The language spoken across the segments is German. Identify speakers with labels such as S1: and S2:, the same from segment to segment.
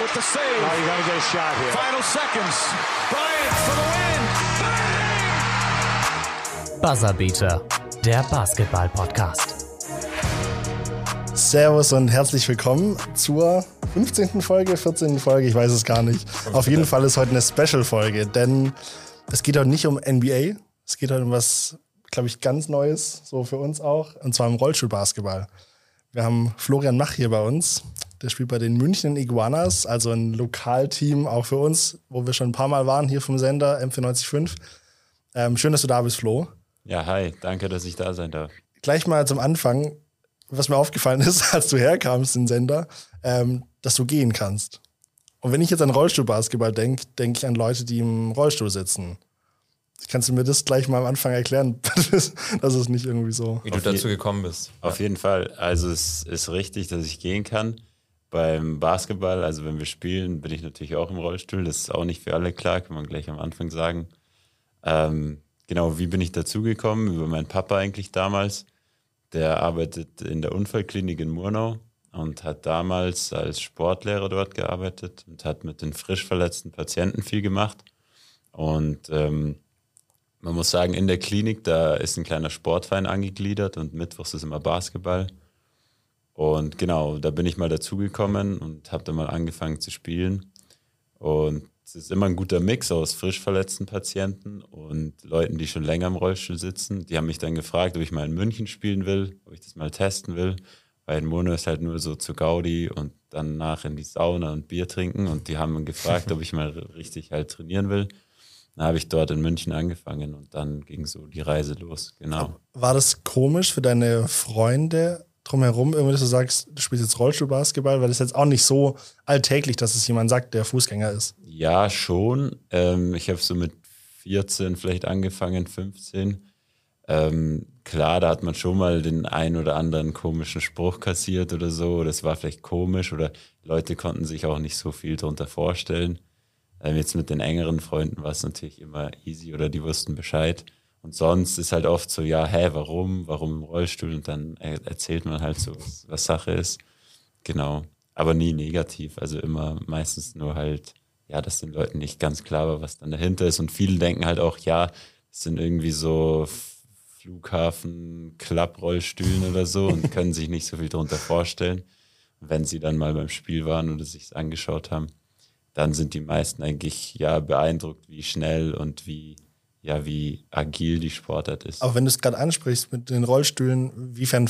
S1: with the save. Oh, you gotta get a shot here. Final seconds. Bryant for the win. Bang!
S2: Buzzerbeater, der Basketball-Podcast.
S3: Servus und herzlich willkommen zur 15. Folge, 14. Folge, ich weiß es gar nicht. Auf jeden Fall ist heute eine Special-Folge, denn es geht heute nicht um NBA. Es geht heute um was, glaube ich, ganz Neues, so für uns auch, und zwar um Rollstuhlbasketball. Wir haben Florian Mach hier bei uns. Der spielt bei den München Iguanas, also ein Lokalteam auch für uns, wo wir schon ein paar Mal waren hier vom Sender M495. Ähm, schön, dass du da bist, Flo.
S4: Ja, hi, danke, dass ich da sein darf.
S3: Gleich mal zum Anfang, was mir aufgefallen ist, als du herkamst in den Sender, ähm, dass du gehen kannst. Und wenn ich jetzt an Rollstuhlbasketball denke, denke ich an Leute, die im Rollstuhl sitzen. Kannst du mir das gleich mal am Anfang erklären, dass es nicht irgendwie so.
S5: Wie du dazu gekommen bist.
S4: Auf jeden Fall. Also es ist richtig, dass ich gehen kann. Beim Basketball, also wenn wir spielen, bin ich natürlich auch im Rollstuhl. Das ist auch nicht für alle klar, kann man gleich am Anfang sagen. Ähm, genau, wie bin ich dazugekommen? Über meinen Papa eigentlich damals. Der arbeitet in der Unfallklinik in Murnau und hat damals als Sportlehrer dort gearbeitet und hat mit den frisch verletzten Patienten viel gemacht. Und ähm, man muss sagen, in der Klinik, da ist ein kleiner Sportverein angegliedert und mittwochs ist immer Basketball. Und genau, da bin ich mal dazugekommen und habe dann mal angefangen zu spielen. Und es ist immer ein guter Mix aus frisch verletzten Patienten und Leuten, die schon länger im Rollstuhl sitzen. Die haben mich dann gefragt, ob ich mal in München spielen will, ob ich das mal testen will. Weil in Mono ist halt nur so zu Gaudi und danach in die Sauna und Bier trinken. Und die haben gefragt, ob ich mal richtig halt trainieren will. Dann habe ich dort in München angefangen und dann ging so die Reise los, genau.
S3: War das komisch für deine Freunde drumherum, irgendwie, dass du sagst, du spielst jetzt Rollstuhlbasketball, weil das ist jetzt auch nicht so alltäglich, dass es jemand sagt, der Fußgänger ist.
S4: Ja, schon. Ähm, ich habe so mit 14 vielleicht angefangen, 15. Ähm, klar, da hat man schon mal den ein oder anderen komischen Spruch kassiert oder so. Das war vielleicht komisch oder Leute konnten sich auch nicht so viel darunter vorstellen. Ähm, jetzt mit den engeren Freunden war es natürlich immer easy oder die wussten Bescheid. Und sonst ist halt oft so, ja, hä, warum? Warum im Rollstuhl? Und dann erzählt man halt so, was, was Sache ist. Genau. Aber nie negativ. Also immer meistens nur halt, ja, dass den Leuten nicht ganz klar war, was dann dahinter ist. Und viele denken halt auch, ja, es sind irgendwie so Flughafen, Klapprollstühlen oder so und können sich nicht so viel darunter vorstellen. wenn sie dann mal beim Spiel waren oder sich angeschaut haben, dann sind die meisten eigentlich ja beeindruckt, wie schnell und wie ja, wie agil die Sportart ist.
S3: Aber wenn du es gerade ansprichst mit den Rollstühlen, wiefern,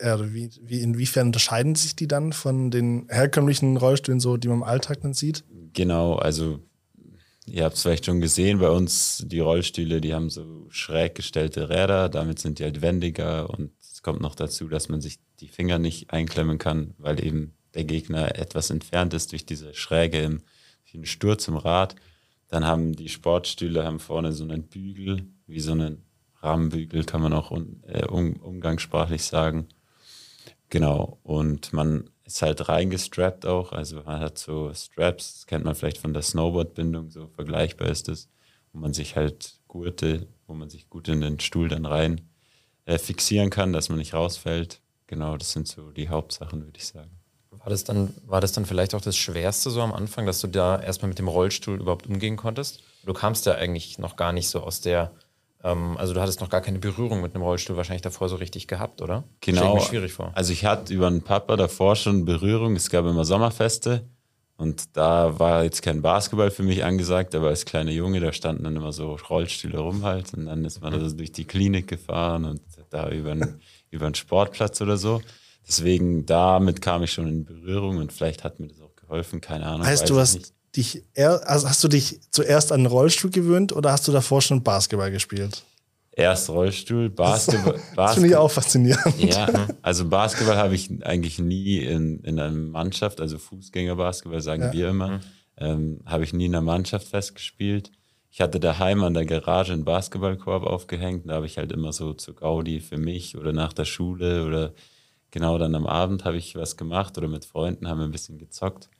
S3: äh, wie, wie, inwiefern unterscheiden sich die dann von den herkömmlichen Rollstühlen, so, die man im Alltag dann sieht?
S4: Genau, also ihr habt es vielleicht schon gesehen, bei uns die Rollstühle, die haben so schräg gestellte Räder, damit sind die halt wendiger und es kommt noch dazu, dass man sich die Finger nicht einklemmen kann, weil eben der Gegner etwas entfernt ist durch diese Schräge im Sturz im Rad. Dann haben die Sportstühle haben vorne so einen Bügel, wie so einen Rahmenbügel, kann man auch un, äh, um, umgangssprachlich sagen. Genau. Und man ist halt reingestrappt auch. Also man hat so Straps, das kennt man vielleicht von der Snowboardbindung, so vergleichbar ist es, wo man sich halt Gurte, wo man sich gut in den Stuhl dann rein äh, fixieren kann, dass man nicht rausfällt. Genau, das sind so die Hauptsachen, würde ich sagen.
S5: War das, dann, war das dann vielleicht auch das Schwerste so am Anfang, dass du da erstmal mit dem Rollstuhl überhaupt umgehen konntest? Du kamst ja eigentlich noch gar nicht so aus der, ähm, also du hattest noch gar keine Berührung mit einem Rollstuhl wahrscheinlich davor so richtig gehabt, oder?
S4: Genau. Mir schwierig vor. Also ich hatte über einen Papa davor schon Berührung. Es gab immer Sommerfeste und da war jetzt kein Basketball für mich angesagt, aber als kleiner Junge, da standen dann immer so Rollstühle rum halt und dann ist man also durch die Klinik gefahren und da über einen, über einen Sportplatz oder so. Deswegen, damit kam ich schon in Berührung und vielleicht hat mir das auch geholfen, keine Ahnung.
S3: Heißt, du hast nicht. dich, also hast du dich zuerst an den Rollstuhl gewöhnt oder hast du davor schon Basketball gespielt?
S4: Erst Rollstuhl, Basketball.
S3: Das, das finde ich auch faszinierend.
S4: Ja, also Basketball habe ich eigentlich nie in, in einer Mannschaft, also Fußgängerbasketball sagen ja. wir immer, mhm. ähm, habe ich nie in einer Mannschaft festgespielt. Ich hatte daheim an der Garage einen Basketballkorb aufgehängt, da habe ich halt immer so zu Gaudi für mich oder nach der Schule oder Genau, dann am Abend habe ich was gemacht oder mit Freunden haben wir ein bisschen gezockt.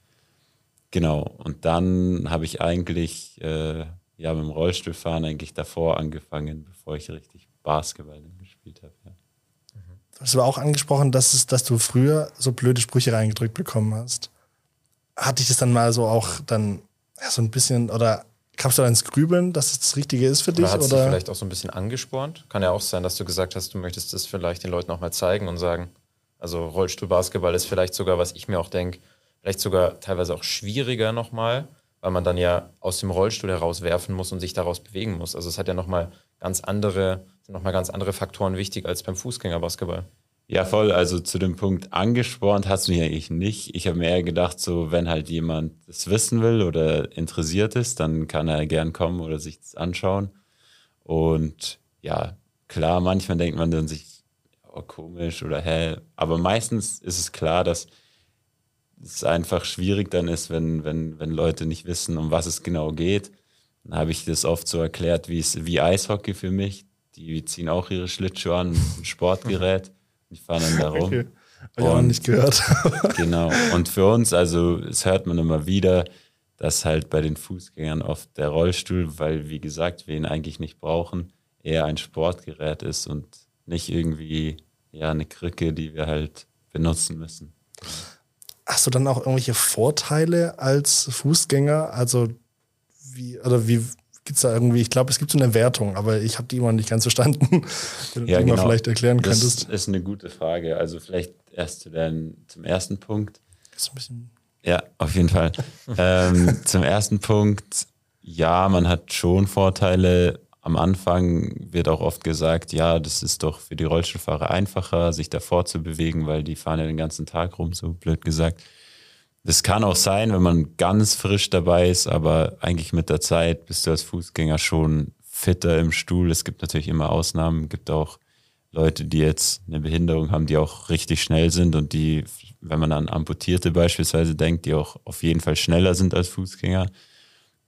S4: Genau, und dann habe ich eigentlich äh, ja mit dem Rollstuhlfahren eigentlich davor angefangen, bevor ich richtig Basketball gespielt habe. Ja.
S3: Du hast aber auch angesprochen, dass, es, dass du früher so blöde Sprüche reingedrückt bekommen hast. hatte ich das dann mal so auch dann ja, so ein bisschen oder kamst du dann ins Grübeln, dass es das Richtige ist für dich?
S5: Oder hat es dich vielleicht auch so ein bisschen angespornt? Kann ja auch sein, dass du gesagt hast, du möchtest das vielleicht den Leuten auch mal zeigen und sagen, also Rollstuhlbasketball ist vielleicht sogar, was ich mir auch denke, vielleicht sogar teilweise auch schwieriger nochmal, weil man dann ja aus dem Rollstuhl herauswerfen muss und sich daraus bewegen muss. Also es hat ja nochmal ganz andere, sind nochmal ganz andere Faktoren wichtig als beim Fußgängerbasketball.
S4: Ja, voll. Also zu dem Punkt angespornt hast du mich eigentlich nicht. Ich habe mir eher gedacht, so wenn halt jemand das wissen will oder interessiert ist, dann kann er gern kommen oder sich das anschauen. Und ja, klar, manchmal denkt man dann sich, oh, komisch oder hä. Aber meistens ist es klar, dass es einfach schwierig dann ist, wenn, wenn, wenn Leute nicht wissen, um was es genau geht. Dann habe ich das oft so erklärt, wie es wie Eishockey für mich. Die ziehen auch ihre Schlittschuhe an, ein Sportgerät. Die fahren dann da rum.
S3: Okay. Hab ich auch nicht gehört.
S4: Genau. Und für uns, also es hört man immer wieder, dass halt bei den Fußgängern oft der Rollstuhl, weil wie gesagt, wir ihn eigentlich nicht brauchen, eher ein Sportgerät ist und nicht irgendwie ja eine Krücke, die wir halt benutzen müssen.
S3: Hast du dann auch irgendwelche Vorteile als Fußgänger? Also wie, oder wie gibt's da irgendwie, ich glaube, es gibt so eine Wertung, aber ich habe die immer nicht ganz verstanden. Wenn du die mal vielleicht erklären
S4: genau. das
S3: könntest.
S4: ist eine gute Frage. Also vielleicht erst zu dein, zum ersten Punkt.
S3: Ist ein bisschen
S4: Ja, auf jeden Fall. ähm, zum ersten Punkt, ja, man hat schon Vorteile. Am Anfang wird auch oft gesagt, ja, das ist doch für die Rollstuhlfahrer einfacher, sich davor zu bewegen, weil die fahren ja den ganzen Tag rum, so blöd gesagt. Das kann auch sein, wenn man ganz frisch dabei ist, aber eigentlich mit der Zeit bist du als Fußgänger schon fitter im Stuhl. Es gibt natürlich immer Ausnahmen, gibt auch Leute, die jetzt eine Behinderung haben, die auch richtig schnell sind und die, wenn man an Amputierte beispielsweise denkt, die auch auf jeden Fall schneller sind als Fußgänger.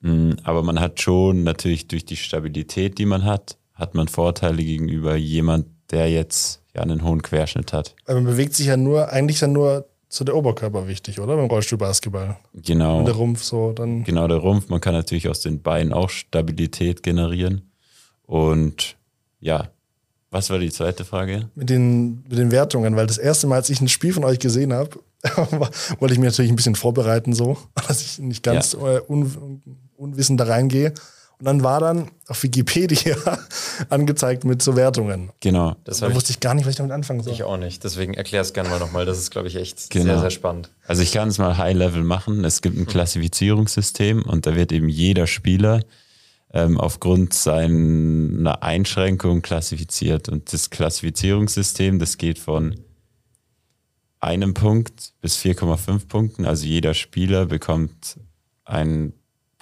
S4: Mm, Aber man hat schon natürlich durch die Stabilität, die man hat, hat man Vorteile gegenüber jemand, der jetzt ja einen hohen Querschnitt hat.
S3: Weil man bewegt sich ja nur, eigentlich ja nur so der Oberkörper wichtig, oder? Beim Rollstuhlbasketball.
S4: Genau.
S3: Und der Rumpf so, dann.
S4: Genau, der Rumpf. Man kann natürlich aus den Beinen auch Stabilität generieren. Und ja, was war die zweite Frage?
S3: mit den, mit den Wertungen, weil das erste Mal, als ich ein Spiel von euch gesehen habe, wollte ich mich natürlich ein bisschen vorbereiten, so, dass ich nicht ganz äh, un, unwissend da reingehe. Und dann war dann auf Wikipedia angezeigt mit so Wertungen.
S4: Genau.
S5: Das
S3: Da wusste ich gar nicht, was ich damit anfangen soll.
S5: ich auch nicht. Deswegen erklär es gerne mal nochmal. Das ist, glaube ich, echt
S4: Genau.
S5: sehr, sehr spannend.
S4: Also ich kann es mal High-Level machen. Es gibt ein Klassifizierungssystem und da wird eben jeder Spieler ähm, aufgrund seiner Einschränkung klassifiziert. Und das Klassifizierungssystem, das geht von einem Punkt bis 4,5 Punkten. Also jeder Spieler bekommt einen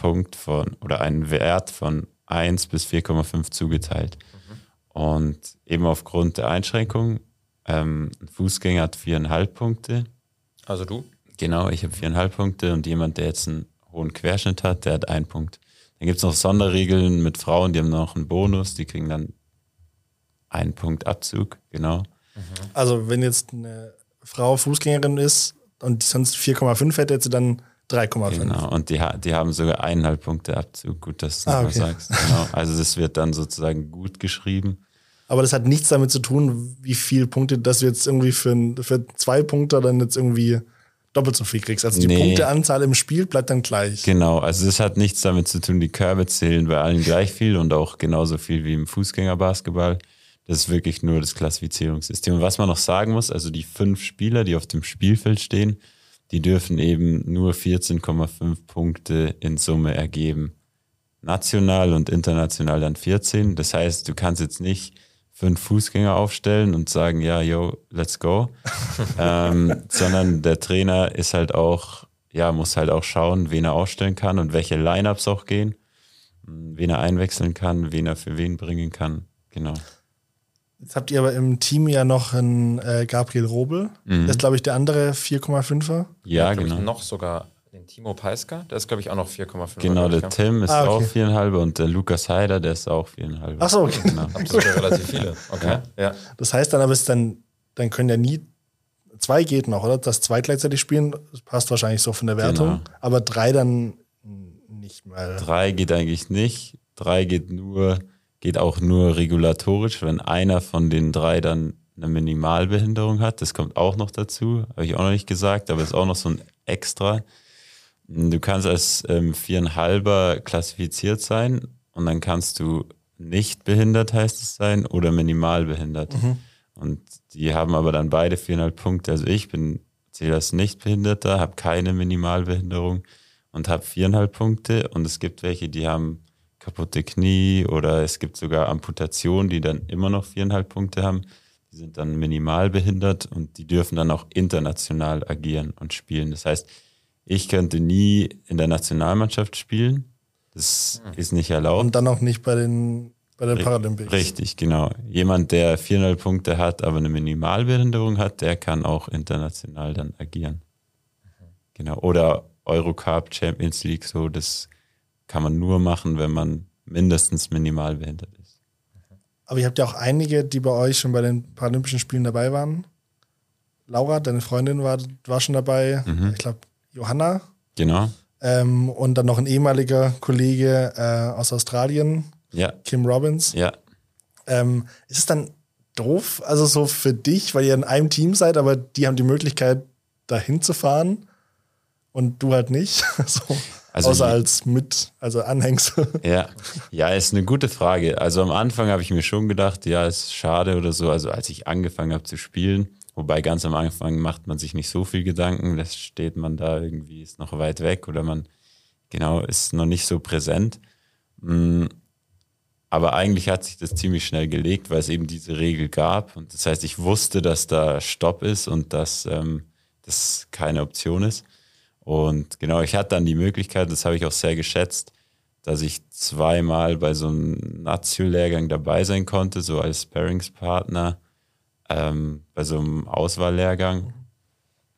S4: Punkt von oder einen Wert von 1 bis 4,5 zugeteilt. Und eben aufgrund der Einschränkung, ähm, ein Fußgänger hat viereinhalb Punkte.
S5: Also du?
S4: Genau, ich habe viereinhalb Punkte und jemand, der jetzt einen hohen Querschnitt hat, der hat einen Punkt. Dann gibt es noch Sonderregeln mit Frauen, die haben noch einen Bonus, die kriegen dann einen Punkt Abzug, genau.
S3: Also, wenn jetzt eine Frau Fußgängerin ist und die sonst 4,5 hätte, hätte sie dann 3,5.
S4: Genau. Und die, die haben sogar eineinhalb Punkte Abzug. Gut, dass du
S3: Ah, okay.
S4: sagst. Genau. Also das wird dann sozusagen gut geschrieben.
S3: Aber das hat nichts damit zu tun, wie viele Punkte, dass du jetzt irgendwie für, für zwei Punkte dann jetzt irgendwie doppelt so viel kriegst. Also die
S4: Nee.
S3: Punkteanzahl im Spiel bleibt dann gleich.
S4: Genau, also das hat nichts damit zu tun, die Körbe zählen bei allen gleich viel und auch genauso viel wie im Fußgängerbasketball. Das ist wirklich nur das Klassifizierungssystem. Und was man noch sagen muss, also die fünf Spieler, die auf dem Spielfeld stehen, die dürfen eben nur 14,5 Punkte in Summe ergeben. National und international dann 14. Das heißt, du kannst jetzt nicht fünf Fußgänger aufstellen und sagen, ja, yo, let's go. ähm, sondern der Trainer ist halt auch, ja, muss halt auch schauen, wen er aufstellen kann und welche Lineups auch gehen, wen er einwechseln kann, wen er für wen bringen kann. Genau.
S3: Jetzt habt ihr aber im Team ja noch einen äh, Gabriel Robel. Das ist, glaube ich, der andere 4,5er.
S4: Ja,
S5: glaub
S4: genau.
S5: Ich, noch sogar den Timo Peisker. Der ist, glaube ich, auch noch 4,5.
S4: Genau, der Tim ist
S3: Ah, okay.
S4: auch viereinhalb und der Lukas Heider, der ist auch viereinhalb.
S3: Ach so, okay.
S4: Genau.
S5: ja. Ja relativ viele. Okay. Ja.
S3: Das heißt dann aber, ist dann, dann können ja nie, zwei geht noch, oder? Dass zwei gleichzeitig spielen, das passt wahrscheinlich so von der Wertung.
S4: Genau.
S3: Aber drei dann nicht mal.
S4: Drei geht eigentlich nicht. Drei geht nur, geht auch nur regulatorisch, wenn einer von den drei dann eine Minimalbehinderung hat. Das kommt auch noch dazu. Habe ich auch noch nicht gesagt, aber ist auch noch so ein Extra. Du kannst als ähm, viereinhalber klassifiziert sein und dann kannst du nicht behindert, heißt es sein, oder minimal behindert.
S3: Mhm.
S4: Und die haben aber dann beide viereinhalb Punkte. Also ich bin zähle als Nichtbehinderter, habe keine Minimalbehinderung und habe viereinhalb Punkte. Und es gibt welche, die haben kaputte Knie oder es gibt sogar Amputationen, die dann immer noch viereinhalb Punkte haben. Die sind dann minimal behindert und die dürfen dann auch international agieren und spielen. Das heißt, ich könnte nie in der Nationalmannschaft spielen. Das ist nicht erlaubt.
S3: Und dann auch nicht bei den, bei den Paralympics.
S4: Richtig, genau. Jemand, der 400 Punkte hat, aber eine Minimalbehinderung hat, der kann auch international dann agieren. Genau. Oder Eurocup, Champions League, so, das kann man nur machen, wenn man mindestens minimal behindert ist.
S3: Aber ihr habt ja auch einige, die bei euch schon bei den Paralympischen Spielen dabei waren. Laura, deine Freundin, war, war schon dabei. Ich glaube, Johanna.
S4: Genau.
S3: Ähm, und dann noch ein ehemaliger Kollege äh, aus Australien,
S4: Ja,
S3: Kim Robbins.
S4: ja.
S3: Ähm, ist es dann doof, also so für dich, weil ihr in einem Team seid, aber die haben die Möglichkeit, dahin zu fahren und du halt nicht? so,
S4: Also
S3: außer
S4: je-
S3: als mit, also Anhängsel.
S4: Ja, ja, ist eine gute Frage. Also am Anfang habe ich mir schon gedacht, ja, ist schade oder so. Also als ich angefangen habe zu spielen, wobei ganz am Anfang macht man sich nicht so viel Gedanken, das steht man da irgendwie, ist noch weit weg oder man, genau, ist noch nicht so präsent. Mm, Aber eigentlich hat sich das ziemlich schnell gelegt, weil es eben diese Regel gab. Und das heißt, ich wusste, dass da Stopp ist und dass ähm, das keine Option ist. Und genau, ich hatte dann die Möglichkeit, das habe ich auch sehr geschätzt, dass ich zweimal bei so einem Nazio-Lehrgang dabei sein konnte, so als Sparringspartner ähm, bei so einem Auswahllehrgang.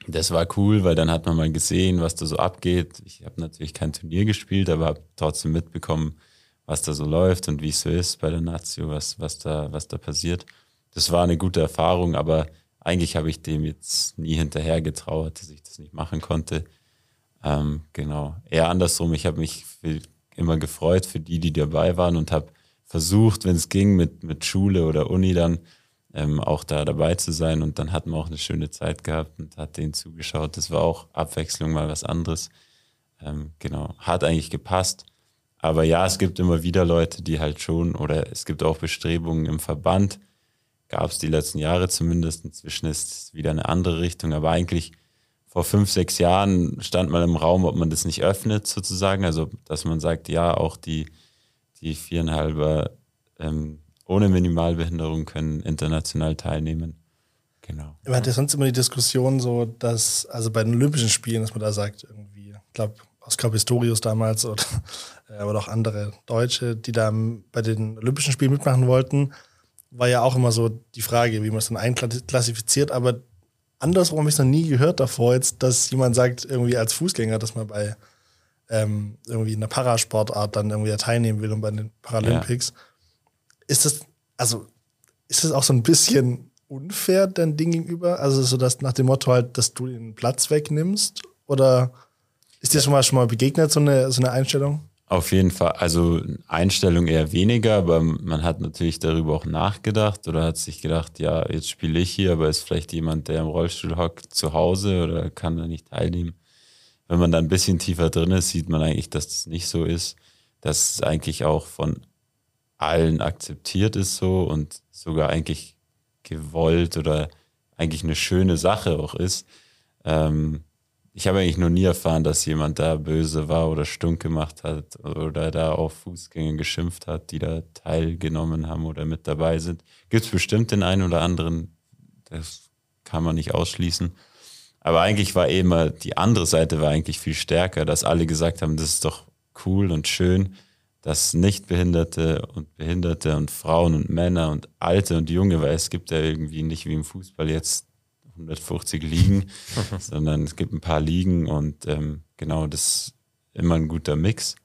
S4: Das war cool, weil dann hat man mal gesehen, was da so abgeht. Ich habe natürlich kein Turnier gespielt, aber habe trotzdem mitbekommen, was da so läuft und wie es so ist bei der Nazio, was, was, da, was da passiert. Das war eine gute Erfahrung, aber eigentlich habe ich dem jetzt nie hinterher getrauert, dass ich das nicht machen konnte. Ähm, genau. Eher andersrum, ich habe mich immer gefreut für die, die dabei waren und habe versucht, wenn es ging, mit, mit Schule oder Uni dann ähm, auch da dabei zu sein. Und dann hatten wir auch eine schöne Zeit gehabt und hat denen zugeschaut. Das war auch Abwechslung, mal was anderes. Ähm, genau. Hat eigentlich gepasst. Aber ja, es gibt immer wieder Leute, die halt schon, oder es gibt auch Bestrebungen im Verband, gab es die letzten Jahre zumindest. Inzwischen ist es wieder eine andere Richtung, aber eigentlich vor fünf, sechs Jahren stand mal im Raum, ob man das nicht öffnet sozusagen. Also, dass man sagt, ja, auch die, die viereinhalber ähm, ohne Minimalbehinderung können international teilnehmen. Genau.
S3: Man hat ja sonst immer die Diskussion so, dass, also bei den Olympischen Spielen, dass man da sagt, irgendwie, ich glaube, Oskar Pistorius damals oder äh, aber auch andere Deutsche, die da bei den Olympischen Spielen mitmachen wollten, war ja auch immer so die Frage, wie man es dann einklassifiziert, aber andersrum habe ich es noch nie gehört davor jetzt, dass jemand sagt, irgendwie als Fußgänger, dass man bei ähm, irgendwie einer Parasportart dann irgendwie teilnehmen will und bei den Paralympics. Ist das, also, ist das auch so ein bisschen unfair dein Ding gegenüber? Also, so dass nach dem Motto halt, dass du den Platz wegnimmst? Oder ist dir schon mal, schon mal begegnet, so eine, so eine Einstellung?
S4: Auf jeden Fall, also Einstellung eher weniger, aber man hat natürlich darüber auch nachgedacht oder hat sich gedacht, ja, jetzt spiele ich hier, aber ist vielleicht jemand, der im Rollstuhl hockt, zu Hause oder kann da nicht teilnehmen. Wenn man da ein bisschen tiefer drin ist, sieht man eigentlich, dass das nicht so ist, dass es eigentlich auch von allen akzeptiert ist so und sogar eigentlich gewollt oder eigentlich eine schöne Sache auch ist. Ähm, ich habe eigentlich noch nie erfahren, dass jemand da böse war oder stunk gemacht hat oder da auf Fußgänger geschimpft hat, die da teilgenommen haben oder mit dabei sind. Gibt es bestimmt den einen oder anderen, das kann man nicht ausschließen. Aber eigentlich war eben die andere Seite war eigentlich viel stärker, dass alle gesagt haben, das ist doch cool und schön, dass Nichtbehinderte und Behinderte und Frauen und Männer und Alte und Junge, weil es gibt ja irgendwie nicht wie im Fußball jetzt 150 Ligen, sondern es gibt ein paar Ligen und ähm, genau, das ist immer ein guter Mix.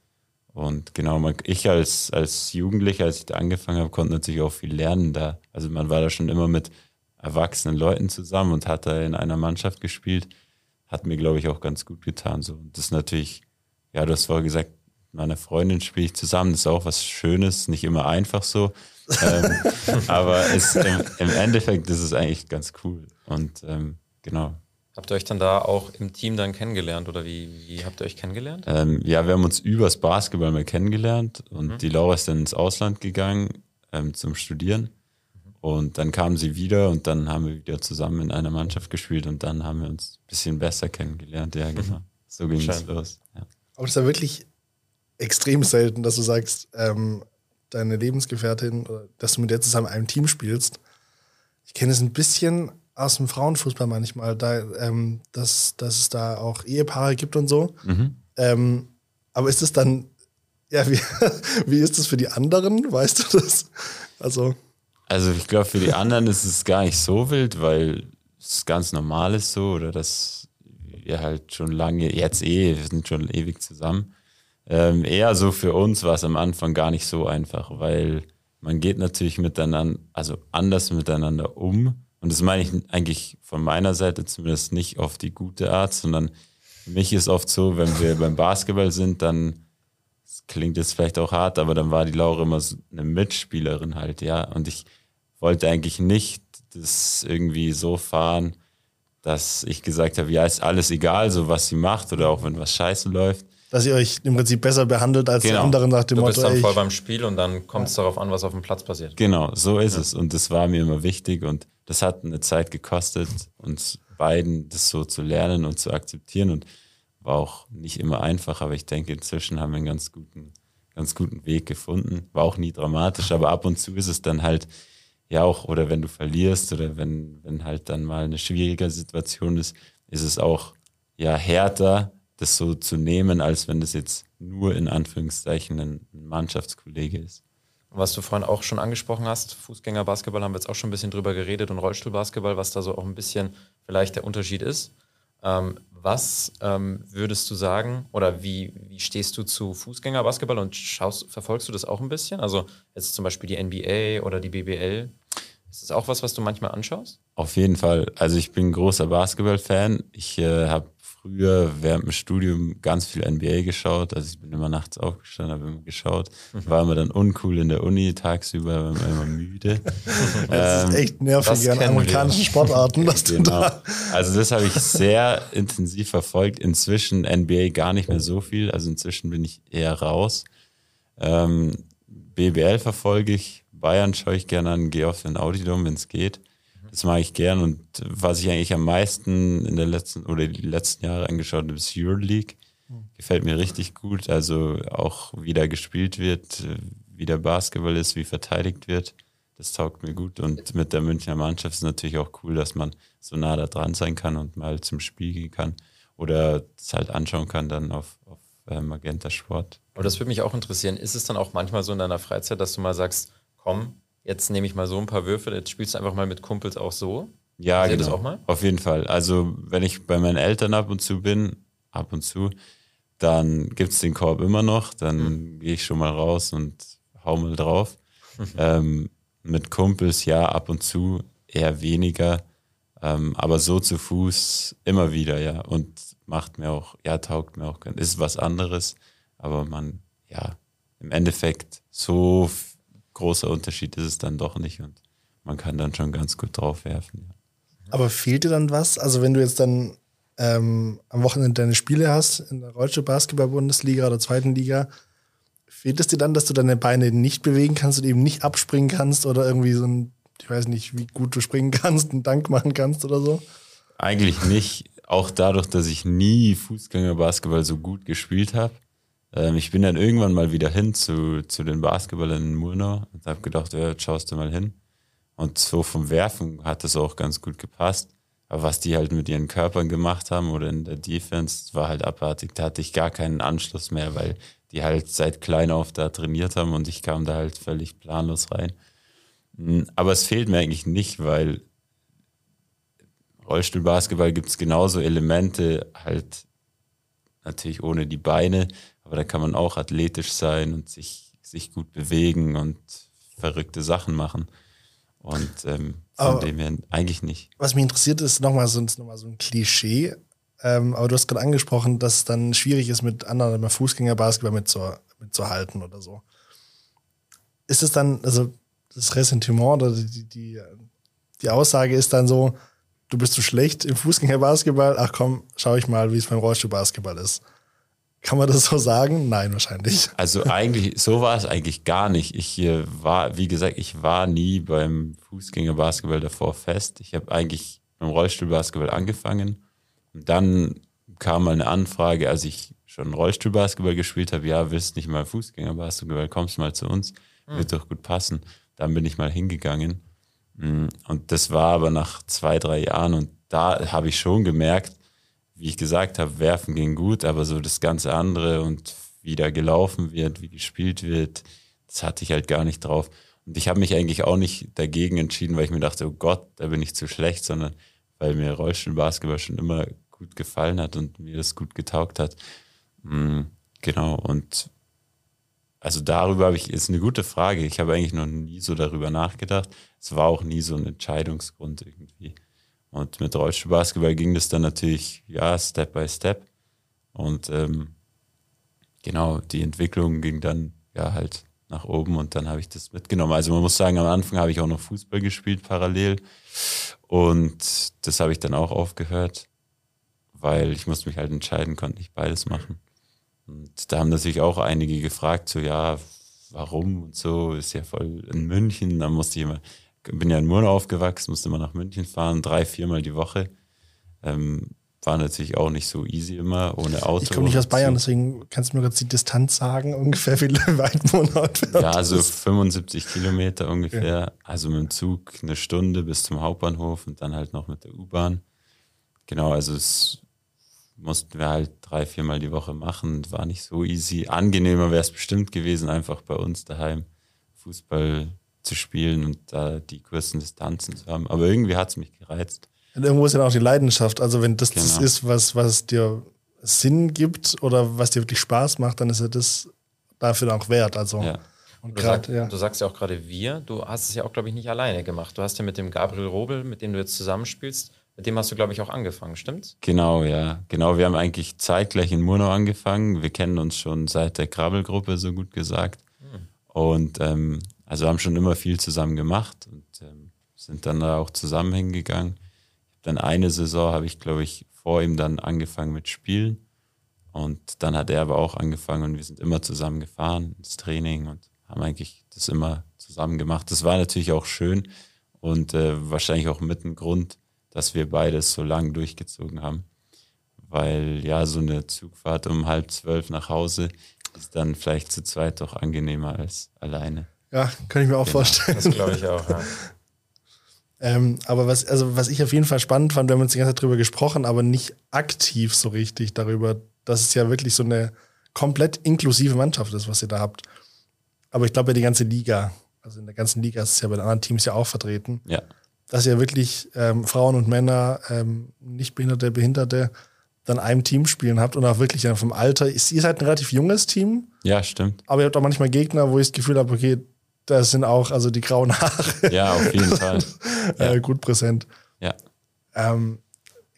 S4: Und genau, man, ich als, als Jugendlicher, als ich da angefangen habe, konnte natürlich auch viel lernen da. Also man war da schon immer mit erwachsenen Leuten zusammen und hat da in einer Mannschaft gespielt. Hat mir, glaube ich, auch ganz gut getan. So. Und das ist natürlich, ja, du hast vorher gesagt, mit meiner Freundin spiele ich zusammen. Das ist auch was Schönes, nicht immer einfach so. ähm, aber es, im, im Endeffekt ist es eigentlich ganz cool. Und ähm, genau.
S5: Habt ihr euch dann da auch im Team dann kennengelernt oder wie, wie habt ihr euch kennengelernt?
S4: Ähm, ja, wir haben uns übers Basketball mal kennengelernt und mhm. die Laura ist dann ins Ausland gegangen ähm, zum Studieren. Und dann kam sie wieder und dann haben wir wieder zusammen in einer Mannschaft gespielt und dann haben wir uns ein bisschen besser kennengelernt. Ja, genau. So ging es los. Ja.
S3: Aber es ist ja wirklich extrem selten, dass du sagst, ähm, deine Lebensgefährtin, dass du mit der zusammen in einem Team spielst. Ich kenne es ein bisschen aus dem Frauenfußball manchmal, da, ähm, dass, dass es da auch Ehepaare gibt und so. Mhm. Ähm, aber ist es dann, ja, wie, wie ist es für die anderen? Weißt du das? Also.
S4: Also ich glaube, für die anderen ist es gar nicht so wild, weil es ganz normal ist so, oder dass wir halt schon lange, jetzt eh, wir sind schon ewig zusammen. Ähm, eher so für uns war es am Anfang gar nicht so einfach, weil man geht natürlich miteinander, also anders miteinander um und das meine ich eigentlich von meiner Seite zumindest nicht auf die gute Art, sondern für mich ist oft so, wenn wir beim Basketball sind, dann das klingt jetzt vielleicht auch hart, aber dann war die Laura immer so eine Mitspielerin halt, ja. Und ich wollte eigentlich nicht das irgendwie so fahren, dass ich gesagt habe, ja, ist alles egal, so was sie macht oder auch wenn was scheiße läuft.
S3: Dass ihr euch im Prinzip besser behandelt als genau. die anderen nach dem
S5: du
S3: Motto.
S5: Du bist dann voll beim Spiel und dann kommt es ja. darauf an, was auf dem Platz passiert.
S4: Genau, so ist ja. es. Und das war mir immer wichtig und das hat eine Zeit gekostet, uns beiden das so zu lernen und zu akzeptieren und war auch nicht immer einfach, aber ich denke, inzwischen haben wir einen ganz guten, ganz guten Weg gefunden. War auch nie dramatisch, aber ab und zu ist es dann halt, ja auch, oder wenn du verlierst oder wenn, wenn halt dann mal eine schwierige Situation ist, ist es auch ja härter, das so zu nehmen, als wenn das jetzt nur in Anführungszeichen ein Mannschaftskollege ist.
S5: Was du vorhin auch schon angesprochen hast, Fußgängerbasketball haben wir jetzt auch schon ein bisschen drüber geredet und Rollstuhlbasketball, was da so auch ein bisschen vielleicht der Unterschied ist. Ähm, was ähm, würdest du sagen oder wie, wie stehst du zu Fußgängerbasketball und schaust, verfolgst du das auch ein bisschen? Also jetzt zum Beispiel die NBA oder die BBL. Ist das auch was, was du manchmal anschaust?
S4: Auf jeden Fall. Also ich bin großer Basketball-Fan. Ich äh, habe früher während dem Studium ganz viel NBA geschaut. Also ich bin immer nachts aufgestanden, habe immer geschaut. Mhm. War immer dann uncool in der Uni, tagsüber war immer müde.
S3: das ähm, ist echt nervig an amerikanischen Sportarten. Dass genau. Da
S4: also das habe ich sehr intensiv verfolgt. Inzwischen NBA gar nicht mehr so viel. Also inzwischen bin ich eher raus. Ähm, BBL verfolge ich. Bayern schaue ich gerne an, gehe auf den Audidom, wenn es geht. Das mag ich gern und was ich eigentlich am meisten in der letzten oder die letzten Jahre angeschaut habe, ist Euroleague. Gefällt mir richtig gut. Also auch wie da gespielt wird, wie der Basketball ist, wie verteidigt wird. Das taugt mir gut. Und mit der Münchner Mannschaft ist natürlich auch cool, dass man so nah da dran sein kann und mal zum Spiel gehen kann. Oder es halt anschauen kann dann auf, auf äh, Magenta Sport.
S5: Aber das würde mich auch interessieren. Ist es dann auch manchmal so in deiner Freizeit, dass du mal sagst, komm, jetzt nehme ich mal so ein paar Würfe, jetzt spielst du einfach mal mit Kumpels auch so.
S4: Ja, genau. Das auch mal? Auf jeden Fall. Also, wenn ich bei meinen Eltern ab und zu bin, ab und zu, dann gibt es den Korb immer noch. Dann mhm. gehe ich schon mal raus und hau mal drauf. Mhm. Ähm, mit Kumpels, ja, ab und zu eher weniger. Ähm, aber so zu Fuß immer wieder, ja. Und macht mir auch, ja, taugt mir auch. Ist was anderes. Aber man, ja, im Endeffekt so großer Unterschied ist es dann doch nicht und man kann dann schon ganz gut drauf werfen.
S3: Aber fehlt dir dann was? Also wenn du jetzt dann ähm, am Wochenende deine Spiele hast in der Deutsche Basketball-Bundesliga oder zweiten Liga, fehlt es dir dann, dass du deine Beine nicht bewegen kannst und eben nicht abspringen kannst oder irgendwie so ein, ich weiß nicht, wie gut du springen kannst, einen Dank machen kannst oder so?
S4: Eigentlich nicht. Auch dadurch, dass ich nie Fußgänger-Basketball so gut gespielt habe, ähm, ich bin dann irgendwann mal wieder hin zu, zu den Basketballern in Murnau und habe gedacht, ja, jetzt schaust du mal hin. Und so vom Werfen hat das auch ganz gut gepasst. Aber was die halt mit ihren Körpern gemacht haben oder in der Defense, war halt abartig. Da hatte ich gar keinen Anschluss mehr, weil die halt seit klein auf da trainiert haben und ich kam da halt völlig planlos rein. Hm, aber es fehlt mir eigentlich nicht, weil Rollstuhlbasketball gibt es genauso Elemente, halt natürlich ohne die Beine, aber da kann man auch athletisch sein und sich, sich gut bewegen und verrückte Sachen machen. Und ähm, von aber dem her eigentlich nicht.
S3: Was mich interessiert, ist nochmal so, noch so ein Klischee. Ähm, aber du hast gerade angesprochen, dass es dann schwierig ist, mit anderen beim Fußgängerbasketball mitzuhalten mit oder so. Ist es dann, also das Ressentiment oder die, die, die Aussage ist dann so, du bist zu schlecht im Fußgängerbasketball, ach komm, schau ich mal, wie es beim Rollstuhlbasketball ist. Kann man das so sagen? Nein, wahrscheinlich.
S4: Also eigentlich, so war es eigentlich gar nicht. Ich äh, war, wie gesagt, ich war nie beim Fußgängerbasketball davor fest. Ich habe eigentlich beim Rollstuhlbasketball angefangen. Und dann kam mal eine Anfrage, als ich schon Rollstuhlbasketball gespielt habe, ja, willst nicht mal Fußgängerbasketball, kommst mal zu uns, wird doch gut passen. Dann bin ich mal hingegangen. Mm, Und das war aber nach zwei, drei Jahren und da habe ich schon gemerkt, wie ich gesagt habe, werfen ging gut, aber so das ganze andere und wie da gelaufen wird, wie gespielt wird, das hatte ich halt gar nicht drauf. Und ich habe mich eigentlich auch nicht dagegen entschieden, weil ich mir dachte, oh Gott, da bin ich zu schlecht, sondern weil mir Rollstuhlbasketball schon immer gut gefallen hat und mir das gut getaugt hat. Mm, Genau, und also darüber habe ich, ist eine gute Frage. Ich habe eigentlich noch nie so darüber nachgedacht. Es war auch nie so ein Entscheidungsgrund irgendwie. Und mit Rollstuhlbasketball ging das dann natürlich, ja, Step by Step. Und ähm, genau, die Entwicklung ging dann ja halt nach oben und dann habe ich das mitgenommen. Also man muss sagen, am Anfang habe ich auch noch Fußball gespielt parallel und das habe ich dann auch aufgehört, weil ich musste mich halt entscheiden, konnte nicht beides machen. Und da haben natürlich auch einige gefragt, so ja, warum und so, ist ja voll in München, dann musste ich immer, bin ja in Murnau aufgewachsen, musste immer nach München fahren, drei, viermal die Woche. Ähm, war natürlich auch nicht so easy immer, ohne Auto.
S3: Ich komme nicht aus Bayern, deswegen kannst du mir jetzt die Distanz sagen, ungefähr wie weit Monat wird.
S4: Ja, so 75 Kilometer ungefähr. Also mit dem Zug eine Stunde bis zum Hauptbahnhof und dann halt noch mit der U-Bahn. Genau, also es mussten wir halt drei, viermal die Woche machen. War nicht so easy. Angenehmer wäre es bestimmt gewesen, einfach bei uns daheim Fußball zu spielen und da die kurzen Distanzen zu haben. Aber irgendwie hat es mich gereizt.
S3: Und irgendwo ist ja auch die Leidenschaft. Also wenn das das
S4: Genau.
S3: ist, was, was dir Sinn gibt oder was dir wirklich Spaß macht, dann ist ja das dafür auch wert. Also
S4: Ja.
S3: und
S5: Du, sag,
S3: gerade, ja.
S5: du sagst ja auch gerade wir, du hast es ja auch, glaube ich, nicht alleine gemacht. Du hast ja mit dem Gabriel Robel, mit dem du jetzt zusammenspielst, mit dem hast du, glaube ich, auch angefangen, stimmt's?
S4: Genau, ja. Genau, wir haben eigentlich zeitgleich in Murnau angefangen. Wir kennen uns schon seit der Krabbelgruppe, so gut gesagt. Und ähm, also haben schon immer viel zusammen gemacht und ähm, sind dann da auch zusammen hingegangen. Dann eine Saison habe ich, glaube ich, vor ihm dann angefangen mit Spielen. Und dann hat er aber auch angefangen und wir sind immer zusammen gefahren ins Training und haben eigentlich das immer zusammen gemacht. Das war natürlich auch schön und äh, wahrscheinlich auch mit ein Grund, dass wir beides so lang durchgezogen haben. Weil ja, so eine Zugfahrt um halb zwölf nach Hause ist dann vielleicht zu zweit doch angenehmer als alleine.
S3: Ja, kann ich mir auch
S4: Genau.
S3: vorstellen.
S5: Das glaube ich auch, ja.
S3: Ähm, aber was, also was ich auf jeden Fall spannend fand, wir haben uns die ganze Zeit drüber gesprochen, aber nicht aktiv so richtig darüber, dass es ja wirklich so eine komplett inklusive Mannschaft ist, was ihr da habt. Aber ich glaube ja die ganze Liga, also in der ganzen Liga ist es ja bei den anderen Teams ja auch vertreten,
S4: Ja,
S3: dass ihr wirklich ähm, Frauen und Männer, ähm, Nichtbehinderte, Behinderte, dann einem Team spielen habt und auch wirklich vom Alter. Ihr seid ein relativ junges Team,
S4: ja, stimmt.
S3: aber ihr habt auch manchmal Gegner, wo ich das Gefühl habe, okay, das sind auch also die grauen Haare
S4: Ja, auf jeden Fall.
S3: äh, gut präsent.
S4: Ja.
S3: Ähm,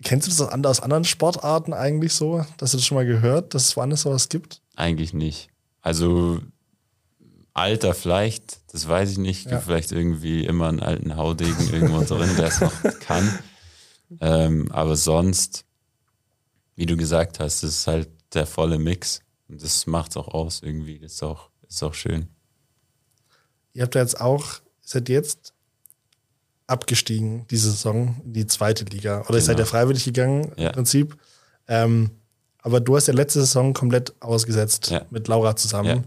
S3: kennst du das aus anderen Sportarten eigentlich so? Dass du das schon mal gehört, dass es woanders sowas gibt?
S4: Eigentlich nicht. Also Alter vielleicht, das weiß ich nicht.
S3: Ja.
S4: Gibt vielleicht irgendwie immer einen alten Haudegen irgendwo drin, der es noch kann. Ähm, aber sonst, wie du gesagt hast, das ist halt der volle Mix. Und das macht es auch aus irgendwie. Das ist auch, ist auch schön.
S3: Ihr habt ja jetzt auch, seid jetzt abgestiegen, diese Saison, in die zweite Liga. Oder ihr seid ja
S4: Genau.
S3: freiwillig gegangen
S4: Ja.
S3: im Prinzip. Ähm, aber du hast ja letzte Saison komplett ausgesetzt
S4: Ja.
S3: mit Laura zusammen.
S4: Ja.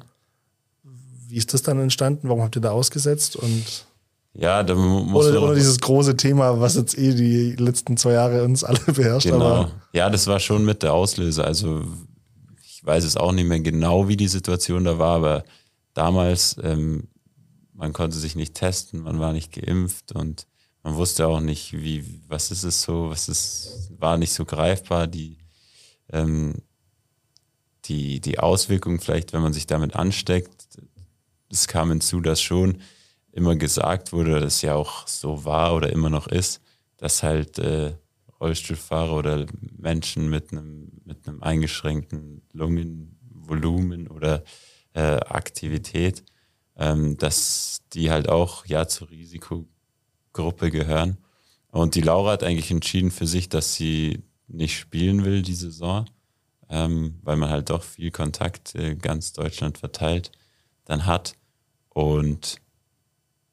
S3: Wie ist das dann entstanden? Warum habt ihr da ausgesetzt? Und
S4: Ja, da mu- muss
S3: ohne, ohne dieses große Thema, was jetzt eh die letzten zwei Jahre uns alle beherrscht.
S4: Genau.
S3: Aber
S4: Ja, das war schon mit der Auslöser. Also ich weiß es auch nicht mehr genau, wie die Situation da war, aber damals, ähm, man konnte sich nicht testen, man war nicht geimpft und man wusste auch nicht, wie, was ist es so, was ist, war nicht so greifbar, die, ähm, die, die Auswirkungen vielleicht, wenn man sich damit ansteckt. Es kam hinzu, dass schon immer gesagt wurde, dass ja auch so war oder immer noch ist, dass halt äh, Rollstuhlfahrer oder Menschen mit einem, mit einem eingeschränkten Lungenvolumen oder äh, Aktivität, ähm, dass die halt auch ja zur Risikogruppe gehören. Und die Laura hat eigentlich entschieden für sich, dass sie nicht spielen will die Saison, ähm, weil man halt doch viel Kontakt äh, ganz Deutschland verteilt dann hat. Und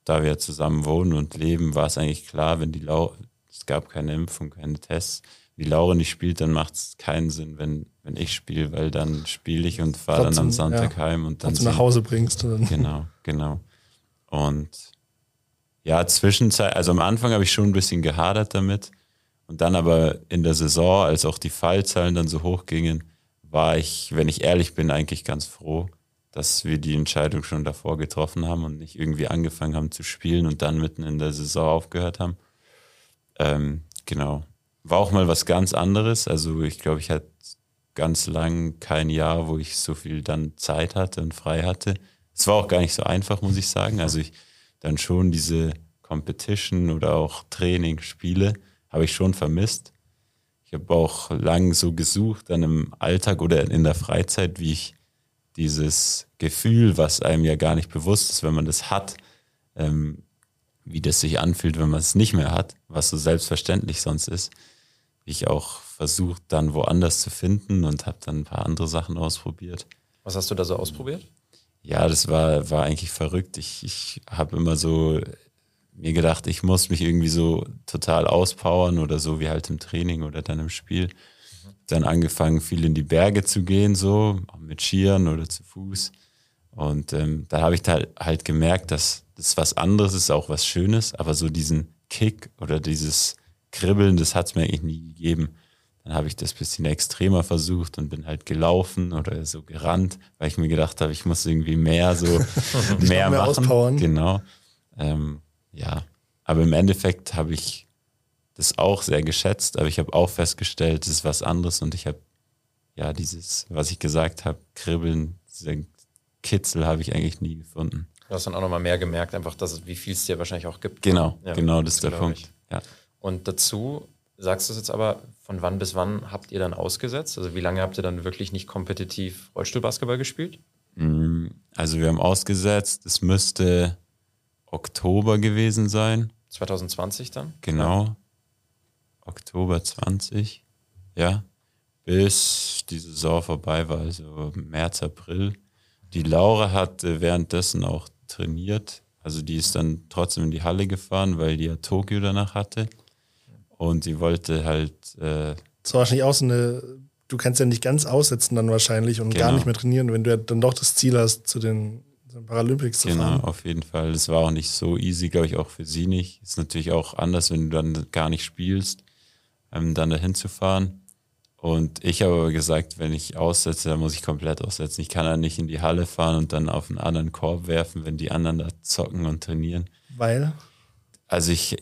S4: da wir zusammen wohnen und leben, war es eigentlich klar, wenn die Laura, es gab keine Impfung, keine Tests, die Laura nicht spielt, dann macht es keinen Sinn, wenn, wenn ich spiele, weil dann spiele ich und fahre dann am Sonntag
S3: ja,
S4: heim und dann.
S3: du nach Hause bringst.
S4: Dann. Genau, genau. Und ja, Zwischenzeit, also am Anfang habe ich schon ein bisschen gehadert damit. Und dann aber in der Saison, als auch die Fallzahlen dann so hoch gingen, war ich, wenn ich ehrlich bin, eigentlich ganz froh, dass wir die Entscheidung schon davor getroffen haben und nicht irgendwie angefangen haben zu spielen und dann mitten in der Saison aufgehört haben. Ähm, genau. War auch mal was ganz anderes. Also ich glaube, ich hatte ganz lang kein Jahr, wo ich so viel dann Zeit hatte und frei hatte. Es war auch gar nicht so einfach, muss ich sagen. Also ich dann schon diese Competition oder auch Training, Spiele habe ich schon vermisst. Ich habe auch lang so gesucht dann im Alltag oder in der Freizeit, wie ich dieses Gefühl, was einem ja gar nicht bewusst ist, wenn man das hat, ähm, wie das sich anfühlt, wenn man es nicht mehr hat, was so selbstverständlich sonst ist. Ich auch versucht, dann woanders zu finden und habe dann ein paar andere Sachen ausprobiert.
S5: Was hast du da so ausprobiert?
S4: Ja, das war, war eigentlich verrückt. Ich, ich habe immer so mir gedacht, ich muss mich irgendwie so total auspowern oder so wie halt im Training oder dann im Spiel dann angefangen, viel in die Berge zu gehen, so mit Skiern oder zu Fuß. Und ähm, da habe ich halt, halt gemerkt, dass das was anderes ist, auch was Schönes, aber so diesen Kick oder dieses Kribbeln, das hat es mir eigentlich nie gegeben. Dann habe ich das bisschen extremer versucht und bin halt gelaufen oder so gerannt, weil ich mir gedacht habe, ich muss irgendwie mehr so mehr, mehr machen. Auspowern. Genau. Ähm, ja, aber im Endeffekt habe ich das auch sehr geschätzt, aber ich habe auch festgestellt, es ist was anderes und ich habe ja dieses, was ich gesagt habe, Kribbeln, dieser Kitzel habe ich eigentlich nie gefunden.
S5: Du hast dann auch nochmal mehr gemerkt, einfach, dass es, wie viel es dir wahrscheinlich auch gibt.
S4: Genau, ja, genau, das ist der Punkt. Ja.
S5: Und dazu sagst du es jetzt aber, von wann bis wann habt ihr dann ausgesetzt? Also wie lange habt ihr dann wirklich nicht kompetitiv Rollstuhlbasketball gespielt?
S4: Mm, also wir haben ausgesetzt, es müsste Oktober gewesen sein.
S5: 2020 dann?
S4: Genau. Oktober 20, ja, bis die Saison vorbei war, also März, April. Die Laura hat währenddessen auch trainiert, also die ist dann trotzdem in die Halle gefahren, weil die ja Tokio danach hatte. Und sie wollte halt. Äh,
S3: das war wahrscheinlich auch so eine, du kannst ja nicht ganz aussetzen dann wahrscheinlich und genau. gar nicht mehr trainieren, wenn du ja dann doch das Ziel hast, zu den Paralympics zu
S4: genau,
S3: fahren.
S4: Genau, auf jeden Fall. Das war auch nicht so easy, glaube ich, auch für sie nicht. Ist natürlich auch anders, wenn du dann gar nicht spielst ähm, dann dahin zu fahren. Und ich habe aber gesagt, wenn ich aussetze, dann muss ich komplett aussetzen. Ich kann dann nicht in die Halle fahren und dann auf einen anderen Korb werfen, wenn die anderen da zocken und trainieren.
S3: Weil?
S4: Also ich,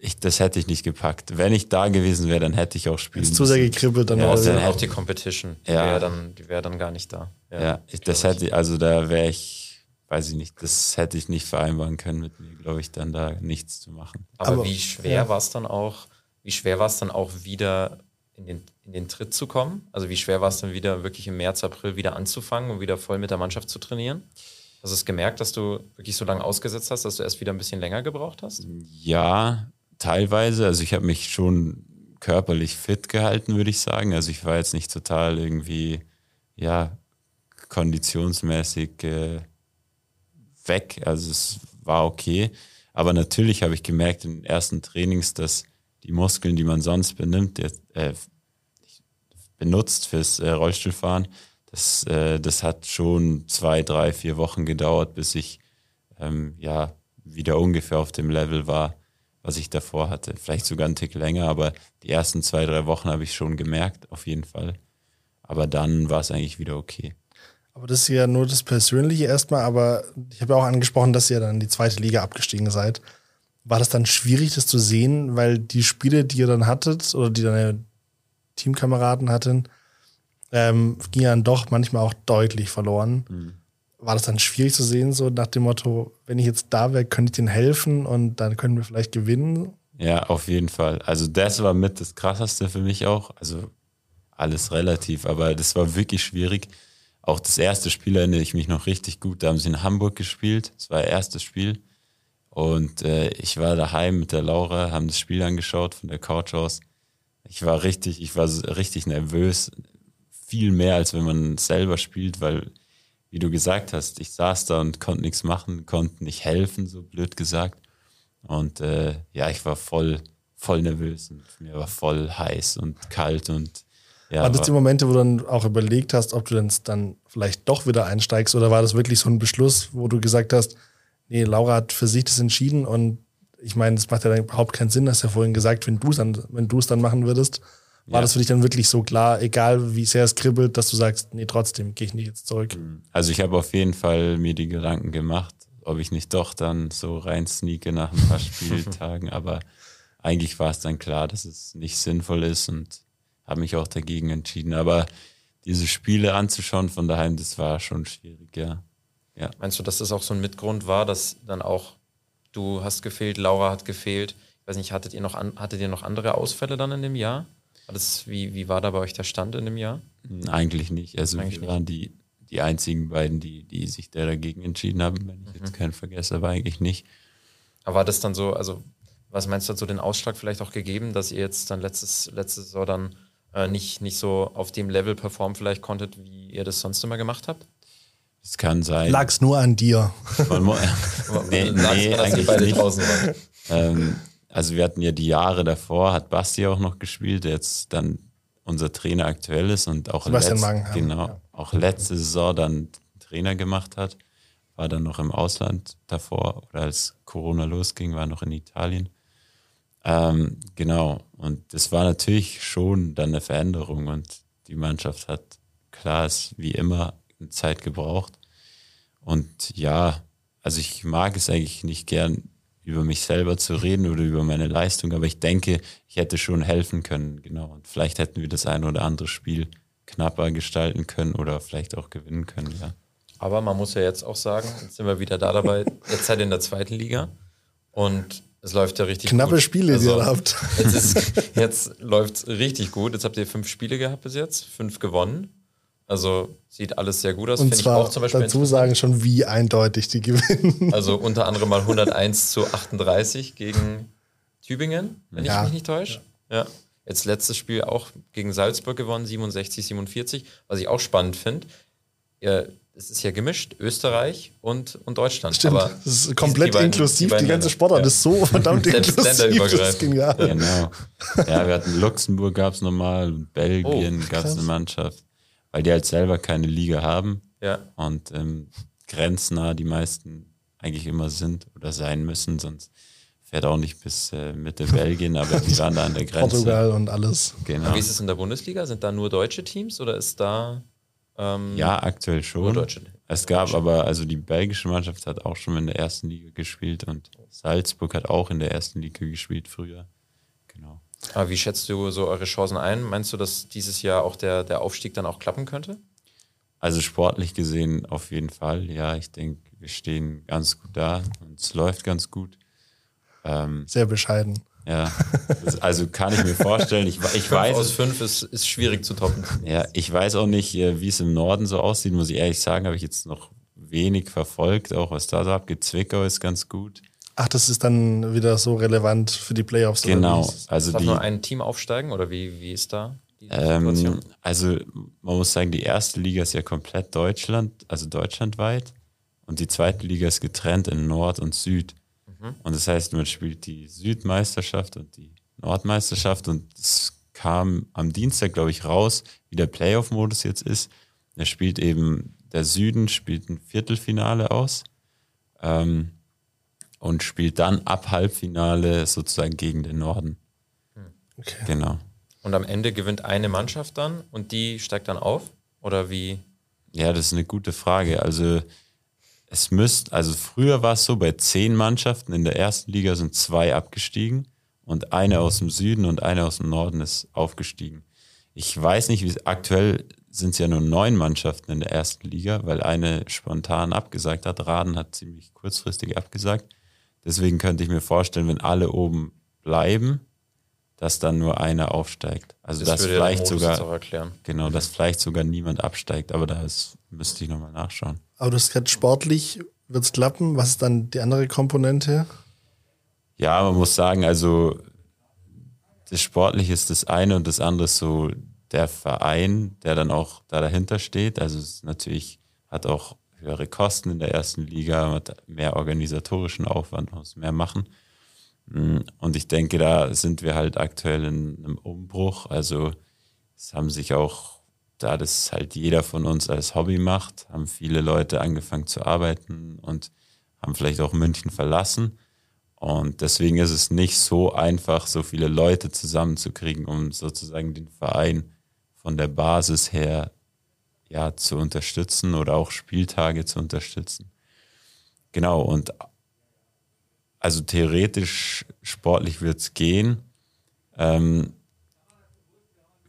S4: ich das hätte ich nicht gepackt. Wenn ich da gewesen wäre, dann hätte ich auch spielen
S3: Ist zu sehr gekribbelt
S5: dann ja, also dann auch die Competition. Die ja. wäre dann, die wäre dann gar nicht da.
S4: Ja, ja ich, das hätte, also da wäre ich, weiß ich nicht, das hätte ich nicht vereinbaren können mit mir, glaube ich, dann da nichts zu machen.
S5: Aber, aber wie schwer ja. war es dann auch? Wie schwer war es dann auch wieder in den, in den Tritt zu kommen? Also wie schwer war es dann wieder wirklich im März, April wieder anzufangen und wieder voll mit der Mannschaft zu trainieren? Hast du es gemerkt, dass du wirklich so lange ausgesetzt hast, dass du erst wieder ein bisschen länger gebraucht hast?
S4: Ja, teilweise. Also ich habe mich schon körperlich fit gehalten, würde ich sagen. Also ich war jetzt nicht total irgendwie, ja, konditionsmäßig äh, weg. Also es war okay. Aber natürlich habe ich gemerkt in den ersten Trainings, dass die Muskeln, die man sonst benimmt, äh, benutzt fürs äh, Rollstuhlfahren, das, äh, das hat schon zwei, drei, vier Wochen gedauert, bis ich ähm, ja wieder ungefähr auf dem Level war, was ich davor hatte. Vielleicht sogar einen Tick länger, aber die ersten zwei, drei Wochen habe ich schon gemerkt, auf jeden Fall. Aber dann war es eigentlich wieder okay.
S3: Aber das ist ja nur das Persönliche erstmal, aber ich habe ja auch angesprochen, dass ihr dann in die zweite Liga abgestiegen seid. War das dann schwierig, das zu sehen, weil die Spiele, die ihr dann hattet oder die deine Teamkameraden hatten, ähm, gingen dann doch manchmal auch deutlich verloren. Mhm. War das dann schwierig zu sehen, so nach dem Motto, wenn ich jetzt da wäre, könnte ich denen helfen und dann können wir vielleicht gewinnen?
S4: Ja, auf jeden Fall. Also das war mit das Krasseste für mich auch. Also alles relativ, aber das war wirklich schwierig. Auch das erste Spiel erinnere ich mich noch richtig gut. Da haben sie in Hamburg gespielt. Das war ihr erstes Spiel. Und äh, ich war daheim mit der Laura, haben das Spiel angeschaut von der Couch aus. Ich war richtig, ich war richtig nervös. Viel mehr, als wenn man selber spielt, weil, wie du gesagt hast, ich saß da und konnte nichts machen, konnte nicht helfen, so blöd gesagt. Und äh, ja, ich war voll, voll nervös und mir war voll heiß und kalt und ja.
S3: War das die Momente, wo du dann auch überlegt hast, ob du denn dann vielleicht doch wieder einsteigst oder war das wirklich so ein Beschluss, wo du gesagt hast, nee, Laura hat für sich das entschieden und ich meine, es macht ja dann überhaupt keinen Sinn, hast ja vorhin gesagt, wenn du es dann, wenn du es dann machen würdest, war
S4: Ja.
S3: das für dich dann wirklich so klar, egal wie sehr es kribbelt, dass du sagst, nee, trotzdem gehe ich nicht jetzt zurück.
S4: Also ich habe auf jeden Fall mir die Gedanken gemacht, ob ich nicht doch dann so rein sneake nach ein paar Spieltagen, aber eigentlich war es dann klar, dass es nicht sinnvoll ist und habe mich auch dagegen entschieden. Aber diese Spiele anzuschauen von daheim, das war schon schwierig, ja. Ja,
S5: Meinst du, dass das auch so ein Mitgrund war, dass dann auch du hast gefehlt, Laura hat gefehlt? Ich weiß nicht, hattet ihr noch, hattet ihr noch andere Ausfälle dann in dem Jahr? Das, wie, wie war da bei euch der Stand in dem Jahr?
S4: eigentlich nicht. Also
S5: Eigentlich
S4: wir
S5: nicht.
S4: waren die, die einzigen beiden, die, die sich da dagegen entschieden haben, wenn ich jetzt keinen vergesse, aber eigentlich nicht.
S5: Aber war das dann so, also was meinst du, hat so den Ausschlag vielleicht auch gegeben, dass ihr jetzt dann letztes, letzte Saison dann äh, nicht, nicht so auf dem Level performen vielleicht konntet, wie ihr das sonst immer gemacht habt?
S4: Es kann sein.
S3: Lag's nur an dir.
S4: Man nee, nee,
S5: ihr
S4: eigentlich nicht. Ähm, also wir hatten ja die Jahre davor, hat Basti auch noch gespielt, der jetzt dann unser Trainer aktuell ist und auch, letzt, genau,
S3: ja.
S4: auch letzte Saison dann Trainer gemacht hat, war dann noch im Ausland davor oder als Corona losging, war noch in Italien. Ähm, genau, und das war natürlich schon dann eine Veränderung und die Mannschaft hat, klar, ist wie immer Zeit gebraucht. Und ja, also ich mag es eigentlich nicht gern, über mich selber zu reden oder über meine Leistung, aber ich denke, ich hätte schon helfen können, genau. Und vielleicht hätten wir das ein oder andere Spiel knapper gestalten können oder vielleicht auch gewinnen können, ja.
S5: Aber man muss ja jetzt auch sagen, jetzt sind wir wieder da dabei, jetzt seid ihr in der zweiten Liga und es läuft ja richtig
S3: Knappe
S5: gut.
S3: Spiele, die ihr habt.
S5: Jetzt, ist- jetzt läuft es richtig gut. Jetzt habt ihr fünf Spiele gehabt bis jetzt, fünf gewonnen. Also sieht alles sehr gut aus.
S3: Und
S5: Finde ich
S3: zwar
S5: auch zum Beispiel
S3: dazu sagen schon, wie eindeutig die gewinnen.
S5: Also unter anderem mal 101 zu 38 gegen Tübingen, wenn
S3: Ja.
S5: ich mich nicht täusche. Ja. Jetzt letztes Spiel auch gegen Salzburg gewonnen, 67, 47. Was ich auch spannend finde, ja, es ist ja gemischt, Österreich und, und Deutschland.
S3: Stimmt,
S5: Aber
S3: das ist
S5: die-
S3: komplett
S5: die beiden-
S3: inklusiv. Die,
S5: beiden
S3: ganze. Sportart
S5: Ja.
S3: ist so verdammt inklusiv. Das ist
S5: länderübergreifend.
S3: genial.
S4: Genau. Ja, wir hatten Luxemburg gab es nochmal, und Belgien
S5: Oh,
S4: gab es eine Mannschaft, weil die halt selber keine Liga haben
S5: Ja.
S4: und ähm, grenznah die meisten eigentlich immer sind oder sein müssen, sonst fährt auch nicht bis äh, Mitte Belgien, aber die waren da an der Grenze.
S3: Portugal und alles.
S4: Genau.
S5: Wie ist es in der Bundesliga? Sind da nur deutsche Teams oder ist da ähm,
S4: Ja, aktuell schon.
S5: Nur Deutsche.
S4: Es gab aber, also die belgische Mannschaft hat auch schon in der ersten Liga gespielt und Salzburg hat auch in der ersten Liga gespielt früher.
S5: Aber wie schätzt du so eure Chancen ein? Meinst du, dass dieses Jahr auch der, der Aufstieg dann auch klappen könnte?
S4: Also sportlich gesehen auf jeden Fall. Ja, ich denke, wir stehen ganz gut da und es läuft ganz gut. Ähm,
S3: Sehr bescheiden.
S4: ja, das, also kann ich mir vorstellen. Ich, ich
S5: Fünf
S4: weiß
S5: aus
S4: es,
S5: fünf ist, ist schwierig zu toppen.
S4: ja, ich weiß auch nicht, äh, wie es im Norden so aussieht, muss ich ehrlich sagen, habe ich jetzt noch wenig verfolgt, auch was da so abgeht. Zwickau ist ganz gut.
S3: Ach, das ist dann wieder so relevant für die Playoffs. oder
S4: Genau. Also
S5: Darf
S4: die,
S5: nur ein Team aufsteigen oder wie, wie ist da die
S4: Ähm,
S5: Situation?
S4: also man muss sagen, die erste Liga ist ja komplett Deutschland, also deutschlandweit. Und die zweite Liga ist getrennt in Nord und Süd. Und das heißt, man spielt die Südmeisterschaft und die Nordmeisterschaft. Und es kam am Dienstag, glaube ich, raus, wie der Playoff-Modus jetzt ist. Da spielt eben der Süden spielt ein Viertelfinale aus ähm, und spielt dann ab Halbfinale sozusagen gegen den Norden.
S3: Okay.
S4: Genau.
S5: Und am Ende gewinnt eine Mannschaft dann und die steigt dann auf? Oder wie?
S4: Ja, das ist eine gute Frage. Also es müsste, also früher war es so, bei zehn Mannschaften in der ersten Liga sind zwei abgestiegen und eine aus dem Süden und eine aus dem Norden ist aufgestiegen. Ich weiß nicht, wie es aktuell sind es ja nur neun Mannschaften in der ersten Liga, weil eine spontan abgesagt hat. Raden hat ziemlich kurzfristig abgesagt. Deswegen könnte ich mir vorstellen, wenn alle oben bleiben, dass dann nur einer aufsteigt. Also
S5: Das
S4: dass vielleicht sogar. Genau, dass vielleicht sogar niemand absteigt, aber da müsste ich nochmal nachschauen.
S3: Aber du hast gerade sportlich, wird es klappen? Was ist dann die andere Komponente?
S4: Ja, man muss sagen, also das Sportliche ist das eine und das andere ist so der Verein, der dann auch da dahinter steht. Also es ist natürlich hat auch höhere Kosten in der ersten Liga, hat mehr organisatorischen Aufwand, muss mehr machen. Mm, und ich denke, da sind wir halt aktuell in einem Umbruch. Also es haben sich auch, da das halt jeder von uns als Hobby macht, haben viele Leute angefangen zu arbeiten und haben vielleicht auch München verlassen. Und deswegen ist es nicht so einfach, so viele Leute zusammenzukriegen, um sozusagen den Verein von der Basis her ja, zu unterstützen oder auch Spieltage zu unterstützen. Genau, und also theoretisch sportlich wird es gehen, ähm,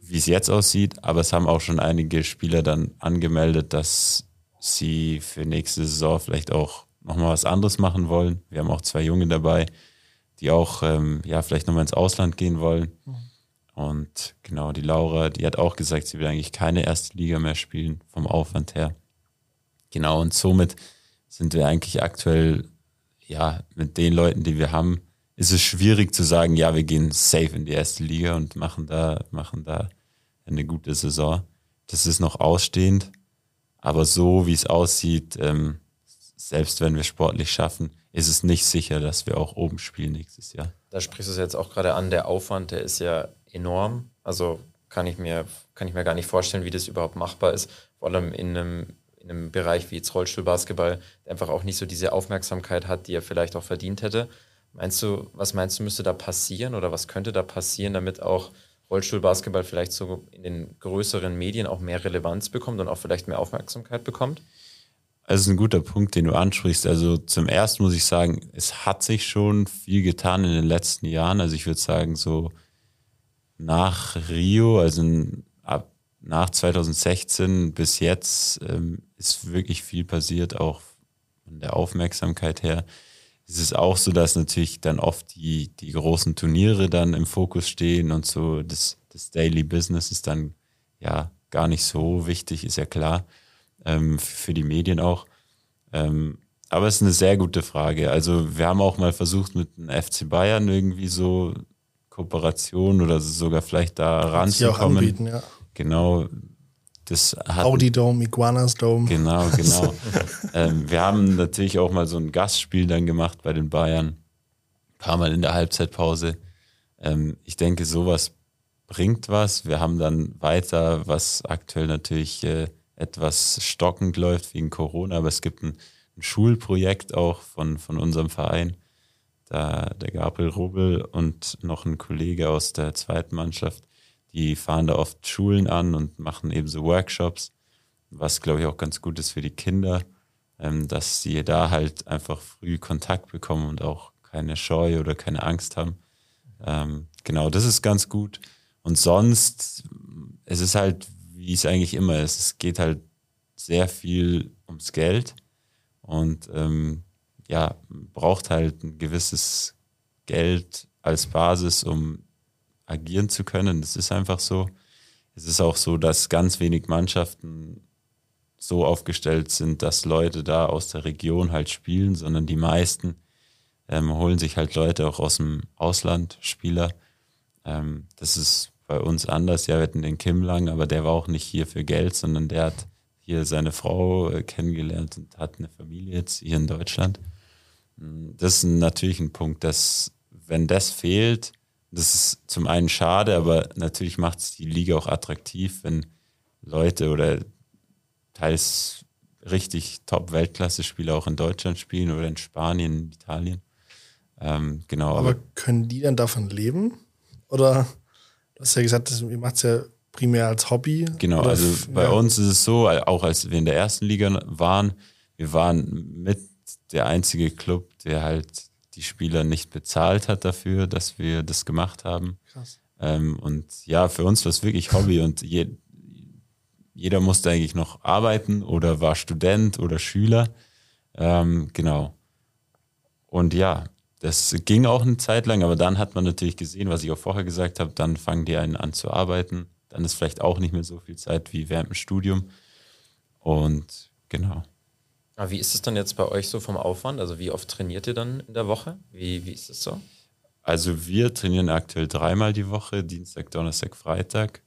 S4: wie es jetzt aussieht, aber es haben auch schon einige Spieler dann angemeldet, dass sie für nächste Saison vielleicht auch nochmal was anderes machen wollen. Wir haben auch zwei Junge dabei, die auch ähm, ja vielleicht nochmal ins Ausland gehen wollen. Mhm. Und genau, die Laura, die hat auch gesagt, sie will eigentlich keine erste Liga mehr spielen, vom Aufwand her. Genau, und somit sind wir eigentlich aktuell, ja, mit den Leuten, die wir haben, ist es schwierig zu sagen, ja, wir gehen safe in die erste Liga und machen da, machen da eine gute Saison. Das ist noch ausstehend. Aber so wie es aussieht, ähm, selbst wenn wir sportlich schaffen, ist es nicht sicher, dass wir auch oben spielen nächstes Jahr.
S5: Da sprichst du es jetzt auch gerade an, der Aufwand, der ist ja enorm. Also kann ich mir, kann ich mir gar nicht vorstellen, wie das überhaupt machbar ist. Vor allem in einem, in einem Bereich wie jetzt Rollstuhlbasketball, der einfach auch nicht so diese Aufmerksamkeit hat, die er vielleicht auch verdient hätte. Meinst du, was meinst du, müsste da passieren oder was könnte da passieren, damit auch Rollstuhlbasketball vielleicht so in den größeren Medien auch mehr Relevanz bekommt und auch vielleicht mehr Aufmerksamkeit bekommt?
S4: Das ist ein guter Punkt, den du ansprichst. Also zum ersten muss ich sagen, es hat sich schon viel getan in den letzten Jahren. Also ich würde sagen, so nach Rio, also ab nach 2016 bis jetzt ähm, ist wirklich viel passiert, auch von der Aufmerksamkeit her. Es ist auch so, dass natürlich dann oft die, die großen Turniere dann im Fokus stehen und so das, das Daily Business ist dann ja gar nicht so wichtig, ist ja klar, ähm, für die Medien auch. Ähm, aber es ist eine sehr gute Frage. Also wir haben auch mal versucht, mit dem FC Bayern irgendwie so Kooperation oder sogar vielleicht da ranzukommen. Anbieten, ja. Genau. Das hat,
S3: Audi Dome, Iguanas Dome.
S4: Genau, genau. ähm, wir haben natürlich auch mal so ein Gastspiel dann gemacht bei den Bayern. Ein paar Mal in der Halbzeitpause. Ähm, ich denke, sowas bringt was. Wir haben dann weiter, was aktuell natürlich äh, etwas stockend läuft wegen Corona, aber es gibt ein, ein Schulprojekt auch von, von unserem Verein da der Gabriel Rubel und noch ein Kollege aus der zweiten Mannschaft, die fahren da oft Schulen an und machen eben so Workshops, was glaube ich auch ganz gut ist für die Kinder, ähm, dass sie da halt einfach früh Kontakt bekommen und auch keine Scheu oder keine Angst haben. Ähm, genau, das ist ganz gut. Und sonst, es ist halt, wie es eigentlich immer ist, es geht halt sehr viel ums Geld und ähm, ja, braucht halt ein gewisses Geld als Basis, um agieren zu können. Das ist einfach so. Es ist auch so, dass ganz wenig Mannschaften so aufgestellt sind, dass Leute da aus der Region halt spielen, sondern die meisten ähm, holen sich halt Leute auch aus dem Ausland, Spieler. Ähm, das ist bei uns anders. Ja, wir hatten den Kim Lang, aber der war auch nicht hier für Geld, sondern der hat hier seine Frau äh, kennengelernt und hat eine Familie jetzt hier in Deutschland. Das ist natürlich ein Punkt, dass wenn das fehlt, das ist zum einen schade, aber natürlich macht es die Liga auch attraktiv, wenn Leute oder teils richtig Top-Weltklasse-Spieler auch in Deutschland spielen oder in Spanien, in Italien. Ähm, genau.
S3: Aber, aber, können die dann davon leben? Oder du hast ja gesagt, ihr macht es ja primär als Hobby.
S4: Genau, also bei uns ist es so, auch als wir in der ersten Liga waren, wir waren mit der einzige Club, der halt die Spieler nicht bezahlt hat dafür, dass wir das gemacht haben. Krass. Ähm, und ja, für uns war es wirklich Hobby und je, jeder musste eigentlich noch arbeiten oder war Student oder Schüler. Ähm, genau. Und ja, das ging auch eine Zeit lang, aber dann hat man natürlich gesehen, was ich auch vorher gesagt habe, dann fangen die einen an zu arbeiten. Dann ist vielleicht auch nicht mehr so viel Zeit wie während dem Studium. Und genau.
S5: Aber wie ist es dann jetzt bei euch so vom Aufwand? Also wie oft trainiert ihr dann in der Woche? Wie, wie ist es so?
S4: Also wir trainieren aktuell dreimal die Woche, Dienstag, Donnerstag, Freitag.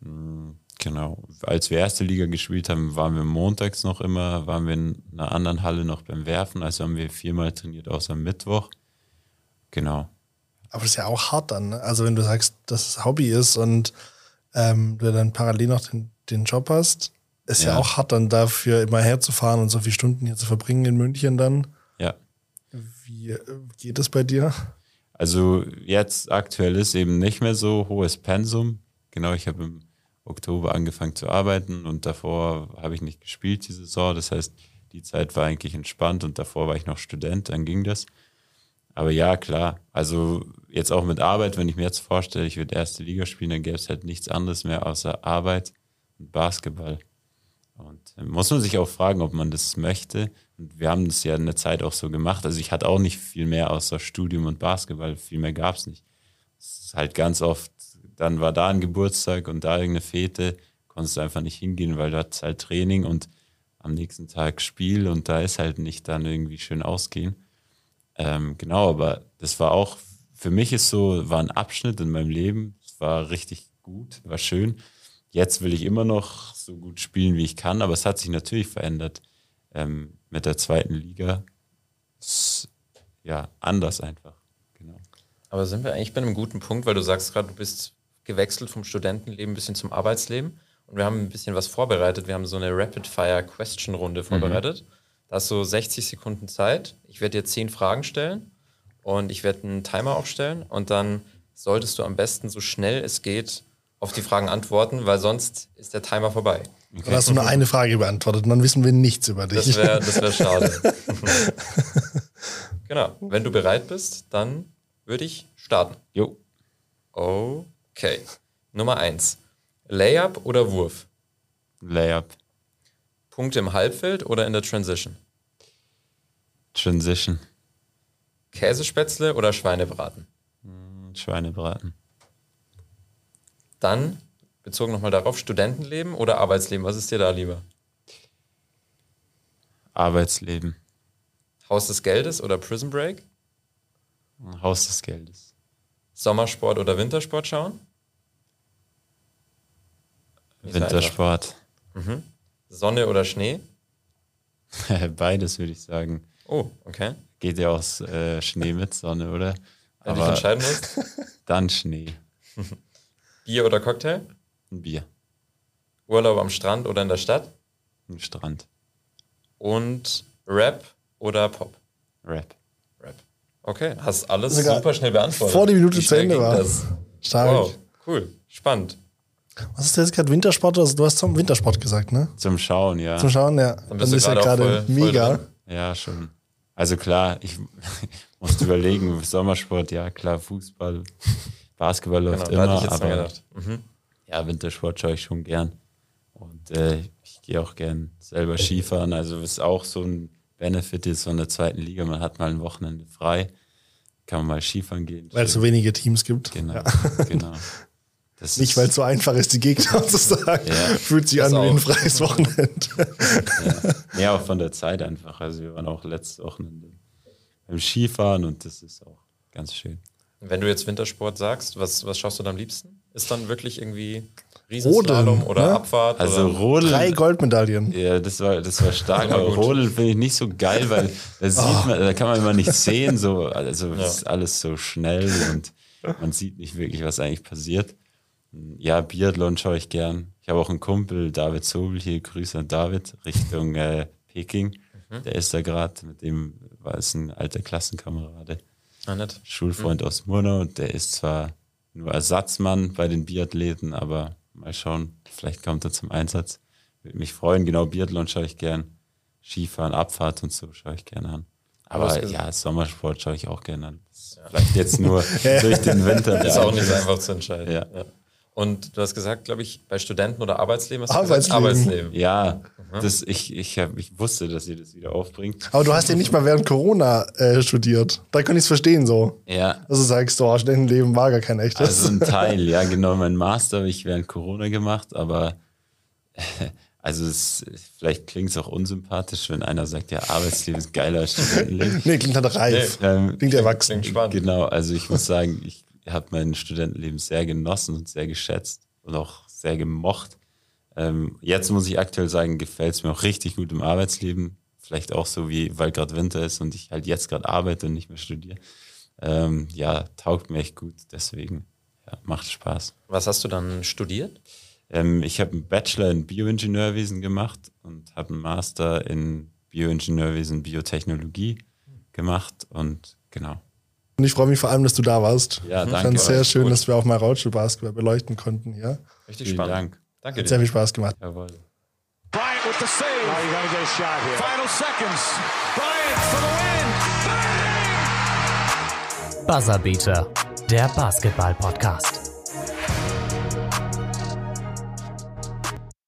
S4: Mm, Genau. Als wir erste Liga gespielt haben, waren wir montags noch immer, waren wir in einer anderen Halle noch beim Werfen, also haben wir viermal trainiert, außer Mittwoch. Genau.
S3: Aber das ist ja auch hart dann. Ne? Also wenn du sagst, dass es Hobby ist und ähm, du dann parallel noch den, den Job hast, ist ja. ja. auch hart dann dafür immer herzufahren und so viele Stunden hier zu verbringen in München dann.
S4: Ja.
S3: Wie äh, geht es bei dir?
S4: Also jetzt aktuell ist eben nicht mehr so hohes Pensum. Genau, ich habe im Oktober angefangen zu arbeiten und davor habe ich nicht gespielt die Saison. Das heißt, die Zeit war eigentlich entspannt und davor war ich noch Student, dann ging das. Aber ja, klar. Also jetzt auch mit Arbeit, wenn ich mir jetzt vorstelle, ich würde erste Liga spielen, dann gäbe es halt nichts anderes mehr außer Arbeit und Basketball. Und muss man sich auch fragen, ob man das möchte. Und wir haben das ja eine Zeit auch so gemacht. Also ich hatte auch nicht viel mehr außer Studium und Basketball. Viel mehr gab es nicht. Es ist halt ganz oft dann war da ein Geburtstag und da irgendeine Fete, konntest du einfach nicht hingehen, weil du hattest halt Training und am nächsten Tag Spiel und da ist halt nicht dann irgendwie schön ausgehen. Ähm, genau, aber das war auch, für mich ist so, war ein Abschnitt in meinem Leben. Es war richtig gut, war schön. Jetzt will ich immer noch so gut spielen, wie ich kann, aber es hat sich natürlich verändert ähm, mit der zweiten Liga. Das, ja, anders einfach. Genau.
S5: Aber sind wir eigentlich bei einem guten Punkt, weil du sagst gerade, du bist gewechselt vom Studentenleben ein bisschen zum Arbeitsleben. Und wir haben ein bisschen was vorbereitet. Wir haben so eine Rapid-Fire-Question-Runde mhm. vorbereitet. Mhm. Da hast du 60 Sekunden Zeit. Ich werde dir 10 Fragen stellen und ich werde einen Timer aufstellen. Und dann solltest du am besten so schnell es geht auf die Fragen antworten, weil sonst ist der Timer vorbei.
S3: Okay. Dann hast du nur eine Frage beantwortet und dann wissen wir nichts über dich.
S5: Das wäre das wär schade. genau. Wenn du bereit bist, dann würde ich starten.
S4: Jo.
S5: Okay. Nummer eins. Layup oder Wurf?
S4: Layup.
S5: Punkte im Halbfeld oder in der Transition?
S4: Transition.
S5: Käsespätzle oder Schweinebraten?
S4: Hm, Schweinebraten.
S5: Dann, bezogen nochmal darauf, Studentenleben oder Arbeitsleben? Was ist dir da lieber?
S4: Arbeitsleben.
S5: Haus des Geldes oder Prison Break?
S4: Haus des Geldes.
S5: Sommersport oder Wintersport schauen?
S4: Wintersport.
S5: Mhm. Sonne oder Schnee?
S4: Beides würde ich sagen.
S5: Oh, okay.
S4: Geht ja aus äh, Schnee mit Sonne, oder?
S5: Wenn Aber du entscheiden musst?
S4: Dann Schnee.
S5: Bier oder Cocktail?
S4: Ein Bier.
S5: Urlaub am Strand oder in der Stadt?
S4: Am Strand.
S5: Und Rap oder Pop?
S4: Rap.
S5: Okay, hast alles Sogar super schnell beantwortet.
S3: Vor die Minute zu Ende war. Das?
S5: Stark. Wow, cool. Spannend.
S3: Was ist jetzt gerade Wintersport? Also du hast zum Wintersport gesagt, ne?
S4: Zum Schauen, ja.
S3: Zum Schauen, ja.
S5: Dann, bist Dann ist ja gerade mega. Voll
S4: ja, schon. Also klar, ich musste überlegen, Sommersport, ja klar, Fußball, Basketball läuft genau, immer, aber mhm. ja, Wintersport schaue ich schon gern. Und äh, ich gehe auch gern selber Skifahren, also ist auch so ein Benefit ist von der zweiten Liga, man hat mal ein Wochenende frei, kann man mal Skifahren gehen.
S3: Weil es so wenige Teams gibt.
S4: Genau, ja. genau.
S3: Das Nicht, weil es so einfach ist, die Gegner zu sagen. Ja, Fühlt sich an wie ein freies Wochenende.
S4: ja. ja, auch von der Zeit einfach. Also wir waren auch letztes Wochenende beim Skifahren und das ist auch ganz schön.
S5: Wenn du jetzt Wintersport sagst, was, was schaust du da am liebsten? Ist dann wirklich irgendwie Riesenslalom Rodeln, oder ne? Abfahrt?
S4: Also
S5: oder?
S4: Rodeln.
S3: Drei Goldmedaillen.
S4: Ja, das war, das war stark. aber Rodeln finde ich nicht so geil, weil da sieht oh. man, da kann man immer nicht sehen. So, also ja. ist alles so schnell und man sieht nicht wirklich, was eigentlich passiert. Ja, Biathlon schaue ich gern. Ich habe auch einen Kumpel, David Sobel hier. Grüße an David Richtung äh, Peking. Mhm. Der ist da gerade, mit dem war es ein alter Klassenkamerade.
S5: Ah, nett.
S4: Schulfreund mhm. aus Murnau. Der ist zwar nur Ersatzmann bei den Biathleten, aber mal schauen, vielleicht kommt er zum Einsatz. Würde mich freuen. Genau, Biathlon schaue ich gern. Skifahren, Abfahrt und so schaue ich gerne an. Aber ja, Sommersport schaue ich auch gerne an. Ja. Vielleicht jetzt nur durch den Winter.
S5: Ist auch nicht so einfach zu entscheiden.
S4: Ja. ja.
S5: Und du hast gesagt, glaube ich, bei Studenten oder Arbeitsleben hast
S3: du Arbeitsleben.
S5: Arbeitsleben.
S4: Ja, mhm. das, ich, ich, hab, ich wusste, dass ihr das wieder aufbringt.
S3: Aber du hast ja nicht mal während Corona äh, studiert. Da kann ich es verstehen so.
S4: Ja.
S3: Also sagst du, oh, Studentenleben war gar kein echtes.
S4: Also ein Teil, ja, genau. Mein Master habe ich während Corona gemacht, aber Also es, vielleicht klingt es auch unsympathisch, wenn einer sagt, ja, Arbeitsleben ist geiler als Studentenleben.
S3: Nee, klingt halt reif.
S4: Ähm,
S3: klingt erwachsen.
S5: Klingt spannend.
S4: Genau, also ich muss sagen, ich habe mein Studentenleben sehr genossen und sehr geschätzt und auch sehr gemocht. Ähm, jetzt muss ich aktuell sagen, gefällt es mir auch richtig gut im Arbeitsleben. Vielleicht auch so wie, weil gerade Winter ist und ich halt jetzt gerade arbeite und nicht mehr studiere. Ähm, ja, taugt mir echt gut, deswegen ja, macht Spaß.
S5: Was hast du dann studiert?
S4: Ähm, ich habe einen Bachelor in Bioingenieurwesen gemacht und habe einen Master in Bioingenieurwesen, Biotechnologie gemacht und genau.
S3: Und ich freue mich vor allem, dass du da warst.
S4: Ja,
S3: Ich
S4: danke
S3: fand es sehr schön,
S4: Gut.
S3: dass wir auch mal Rollstuhlbasketball beleuchten konnten. Ja,
S5: Richtig
S4: Vielen
S5: spannend.
S4: Dank.
S5: Danke
S3: hat
S5: dir.
S3: sehr viel Spaß gemacht.
S4: Jawohl.
S1: Bryant with the save. Now you're going to get a shot here. Final seconds. Bryant for the win. Bang!
S2: Buzzerbeater, der Basketball-Podcast.